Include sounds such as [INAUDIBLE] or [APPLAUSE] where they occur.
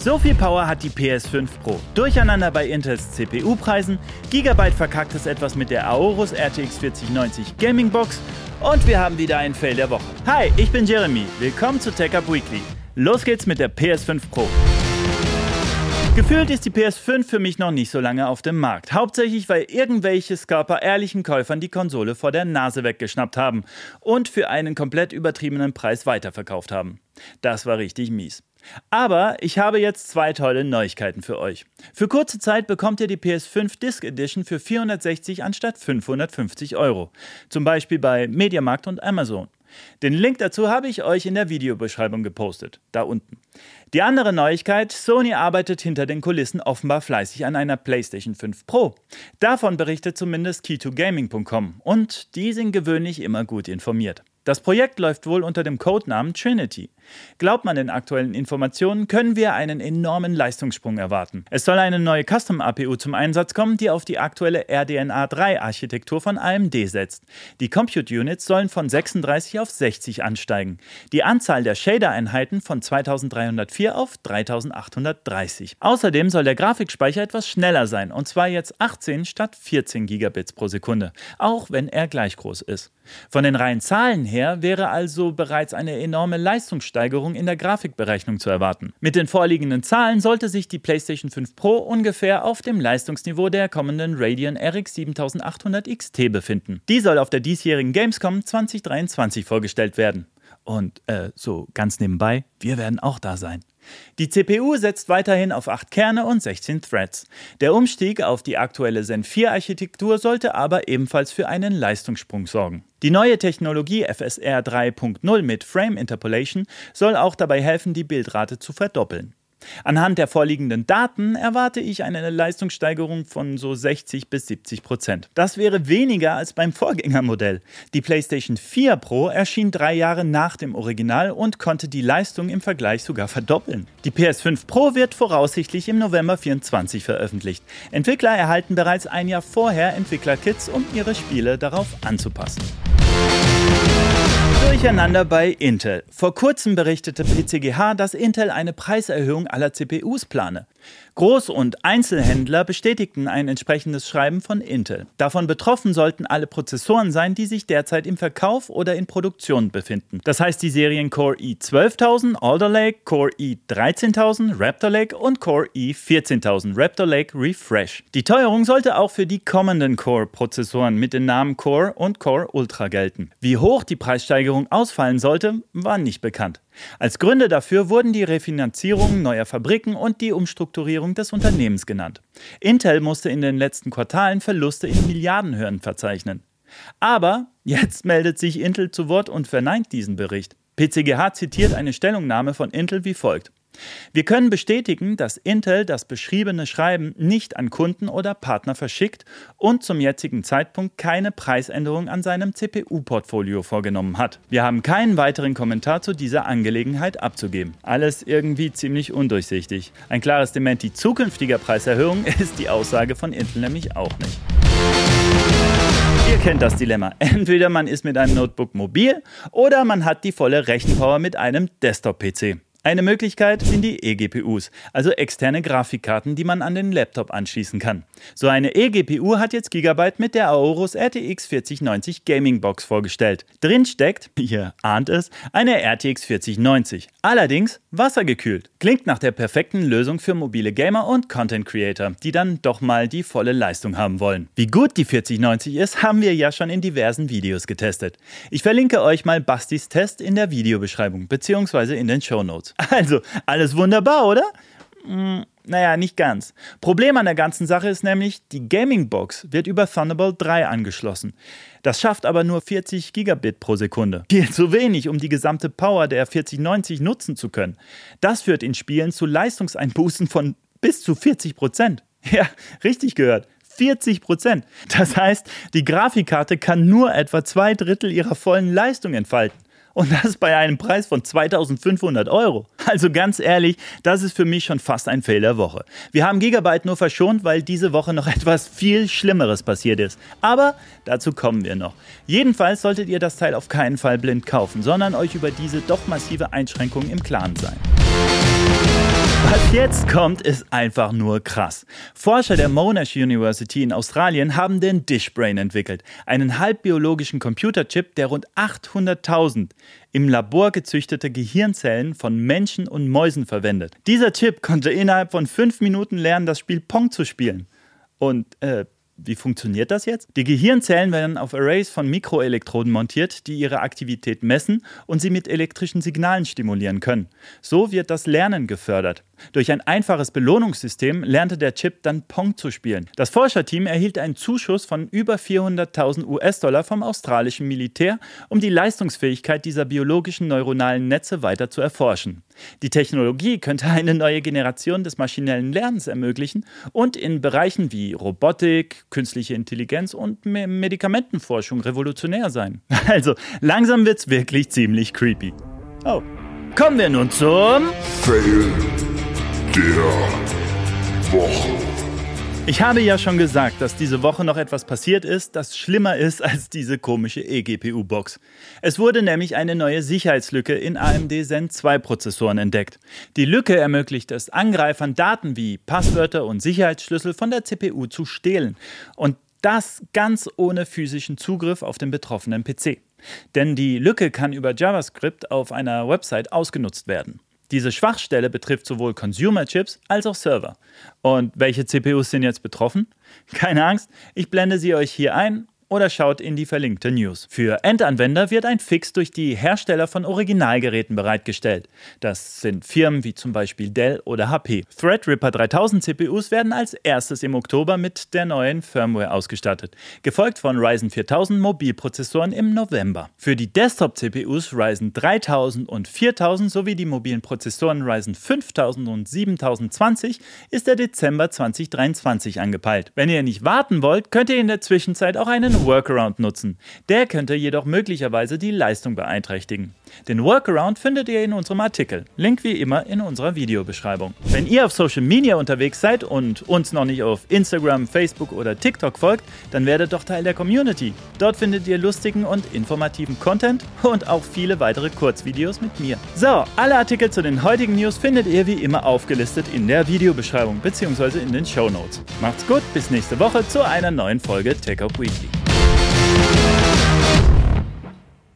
So viel Power hat die PS5 Pro. Durcheinander bei Intels CPU-Preisen, Gigabyte verkacktes etwas mit der Aorus RTX 4090 Gaming Box und wir haben wieder einen Fail der Woche. Hi, ich bin Jeremy. Willkommen zu TechUp Weekly. Los geht's mit der PS5 Pro. Gefühlt ist die PS5 für mich noch nicht so lange auf dem Markt. Hauptsächlich, weil irgendwelche Scalper ehrlichen Käufern die Konsole vor der Nase weggeschnappt haben und für einen komplett übertriebenen Preis weiterverkauft haben. Das war richtig mies. Aber ich habe jetzt zwei tolle Neuigkeiten für euch. Für kurze Zeit bekommt ihr die PS5 Disc Edition für 460 anstatt 550 Euro. Zum Beispiel bei Mediamarkt und Amazon. Den Link dazu habe ich euch in der Videobeschreibung gepostet, da unten. Die andere Neuigkeit, Sony arbeitet hinter den Kulissen offenbar fleißig an einer PlayStation 5 Pro. Davon berichtet zumindest key2gaming.com und die sind gewöhnlich immer gut informiert. Das Projekt läuft wohl unter dem Codenamen Trinity. Glaubt man den aktuellen Informationen, können wir einen enormen Leistungssprung erwarten. Es soll eine neue Custom-APU zum Einsatz kommen, die auf die aktuelle RDNA 3-Architektur von AMD setzt. Die Compute Units sollen von 36 auf 60 ansteigen. Die Anzahl der Shader-Einheiten von 2304 auf 3830. Außerdem soll der Grafikspeicher etwas schneller sein, und zwar jetzt 18 statt 14 Gigabits pro Sekunde, auch wenn er gleich groß ist. Von den reinen Zahlen her wäre also bereits eine enorme Leistungssteigerung in der Grafikberechnung zu erwarten. Mit den vorliegenden Zahlen sollte sich die PlayStation 5 Pro ungefähr auf dem Leistungsniveau der kommenden Radeon RX 7800 XT befinden. Die soll auf der diesjährigen Gamescom 2023 vorgestellt werden. Und äh, so ganz nebenbei, wir werden auch da sein. Die CPU setzt weiterhin auf 8 Kerne und 16 Threads. Der Umstieg auf die aktuelle Zen 4 Architektur sollte aber ebenfalls für einen Leistungssprung sorgen. Die neue Technologie FSR 3.0 mit Frame Interpolation soll auch dabei helfen, die Bildrate zu verdoppeln. Anhand der vorliegenden Daten erwarte ich eine Leistungssteigerung von so 60 bis 70 Prozent. Das wäre weniger als beim Vorgängermodell. Die PlayStation 4 Pro erschien drei Jahre nach dem Original und konnte die Leistung im Vergleich sogar verdoppeln. Die PS5 Pro wird voraussichtlich im November 24 veröffentlicht. Entwickler erhalten bereits ein Jahr vorher Entwicklerkits, um ihre Spiele darauf anzupassen. Durcheinander bei Intel. Vor kurzem berichtete PCGH, dass Intel eine Preiserhöhung aller CPUs plane. Groß- und Einzelhändler bestätigten ein entsprechendes Schreiben von Intel. Davon betroffen sollten alle Prozessoren sein, die sich derzeit im Verkauf oder in Produktion befinden. Das heißt die Serien Core i12000 Alder Lake, Core i13000 Raptor Lake und Core i14000 Raptor Lake Refresh. Die Teuerung sollte auch für die kommenden Core-Prozessoren mit den Namen Core und Core Ultra gelten. Wie hoch die Preissteigerung ausfallen sollte, war nicht bekannt. Als Gründe dafür wurden die Refinanzierung neuer Fabriken und die Umstrukturierung des Unternehmens genannt. Intel musste in den letzten Quartalen Verluste in Milliardenhöhen verzeichnen. Aber jetzt meldet sich Intel zu Wort und verneint diesen Bericht. PCGH zitiert eine Stellungnahme von Intel wie folgt. Wir können bestätigen, dass Intel das beschriebene Schreiben nicht an Kunden oder Partner verschickt und zum jetzigen Zeitpunkt keine Preisänderung an seinem CPU-Portfolio vorgenommen hat. Wir haben keinen weiteren Kommentar zu dieser Angelegenheit abzugeben. Alles irgendwie ziemlich undurchsichtig. Ein klares Dementi zukünftiger Preiserhöhungen [LAUGHS] ist die Aussage von Intel nämlich auch nicht. Ihr kennt das Dilemma. Entweder man ist mit einem Notebook mobil oder man hat die volle Rechenpower mit einem Desktop-PC. Eine Möglichkeit sind die eGPUs, also externe Grafikkarten, die man an den Laptop anschließen kann. So eine eGPU hat jetzt Gigabyte mit der Aorus RTX 4090 Gaming Box vorgestellt. Drin steckt, [LAUGHS] ihr ahnt es, eine RTX 4090. Allerdings wassergekühlt. Klingt nach der perfekten Lösung für mobile Gamer und Content Creator, die dann doch mal die volle Leistung haben wollen. Wie gut die 4090 ist, haben wir ja schon in diversen Videos getestet. Ich verlinke euch mal Bastis Test in der Videobeschreibung bzw. in den Show Notes. Also, alles wunderbar, oder? Hm, naja, nicht ganz. Problem an der ganzen Sache ist nämlich, die Gaming Box wird über Thunderbolt 3 angeschlossen. Das schafft aber nur 40 Gigabit pro Sekunde. Viel zu wenig, um die gesamte Power der 4090 nutzen zu können. Das führt in Spielen zu Leistungseinbußen von bis zu 40 Prozent. [LAUGHS] Ja, richtig gehört. 40 Prozent. Das heißt, die Grafikkarte kann nur etwa zwei Drittel ihrer vollen Leistung entfalten. Und das bei einem Preis von 2500 Euro. Also ganz ehrlich, das ist für mich schon fast ein Fail der Woche. Wir haben Gigabyte nur verschont, weil diese Woche noch [LAUGHS] etwas viel Schlimmeres passiert ist. Aber dazu kommen wir noch. Jedenfalls solltet ihr das Teil auf keinen Fall blind kaufen, sondern euch über diese doch massive Einschränkung im Klaren sein. Was jetzt kommt, ist einfach nur krass. Forscher der Monash University in Australien haben den Dishbrain entwickelt, einen halbbiologischen Computerchip, der rund 800.000 im Labor gezüchtete Gehirnzellen von Menschen und Mäusen verwendet. Dieser Chip konnte innerhalb von fünf Minuten lernen, das Spiel Pong zu spielen. Und äh, wie funktioniert das jetzt? Die Gehirnzellen werden auf Arrays von Mikroelektroden montiert, die ihre Aktivität messen und sie mit elektrischen Signalen stimulieren können. So wird das Lernen gefördert. Durch ein einfaches Belohnungssystem lernte der Chip dann Pong zu spielen. Das Forscherteam erhielt einen Zuschuss von über 400.000 US-Dollar vom australischen Militär, um die Leistungsfähigkeit dieser biologischen neuronalen Netze weiter zu erforschen. Die Technologie könnte eine neue Generation des maschinellen Lernens ermöglichen und in Bereichen wie Robotik, künstliche Intelligenz und Medikamentenforschung revolutionär sein. [LAUGHS] Also langsam wird's wirklich ziemlich creepy. Oh. Kommen wir nun zum Fail der Woche. Ich habe ja schon gesagt, dass diese Woche noch etwas passiert ist, das schlimmer ist als diese komische eGPU-Box. Es wurde nämlich eine neue Sicherheitslücke in AMD Zen 2 Prozessoren entdeckt. Die Lücke ermöglicht es Angreifern, Daten wie Passwörter und Sicherheitsschlüssel von der CPU zu stehlen. Und das ganz ohne physischen Zugriff auf den betroffenen PC. Denn die Lücke kann über JavaScript auf einer Website ausgenutzt werden. Diese Schwachstelle betrifft sowohl Consumer-Chips als auch Server. Und welche CPUs sind jetzt betroffen? Keine Angst, ich blende sie euch hier ein oder schaut in die verlinkte News. Für Endanwender wird ein Fix durch die Hersteller von Originalgeräten bereitgestellt. Das sind Firmen wie zum Beispiel Dell oder HP. Threadripper 3000 CPUs werden als erstes im Oktober mit der neuen Firmware ausgestattet, gefolgt von Ryzen 4000 Mobilprozessoren im November. Für die Desktop-CPUs Ryzen 3000 und 4000 sowie die mobilen Prozessoren Ryzen 5000 und 7020 ist der Dezember 2023 angepeilt. Wenn ihr nicht warten wollt, könnt ihr in der Zwischenzeit auch Workaround nutzen. Der könnte jedoch möglicherweise die Leistung beeinträchtigen. Den Workaround findet ihr in unserem Artikel. Link wie immer in unserer Videobeschreibung. Wenn ihr auf Social Media unterwegs seid und uns noch nicht auf Instagram, Facebook oder TikTok folgt, dann werdet doch Teil der Community. Dort findet ihr lustigen und informativen Content und auch viele weitere Kurzvideos mit mir. So, alle Artikel zu den heutigen News findet ihr wie immer aufgelistet in der Videobeschreibung bzw. in den Show Notes. Macht's gut, bis nächste Woche zu einer neuen Folge Tech Up Weekly.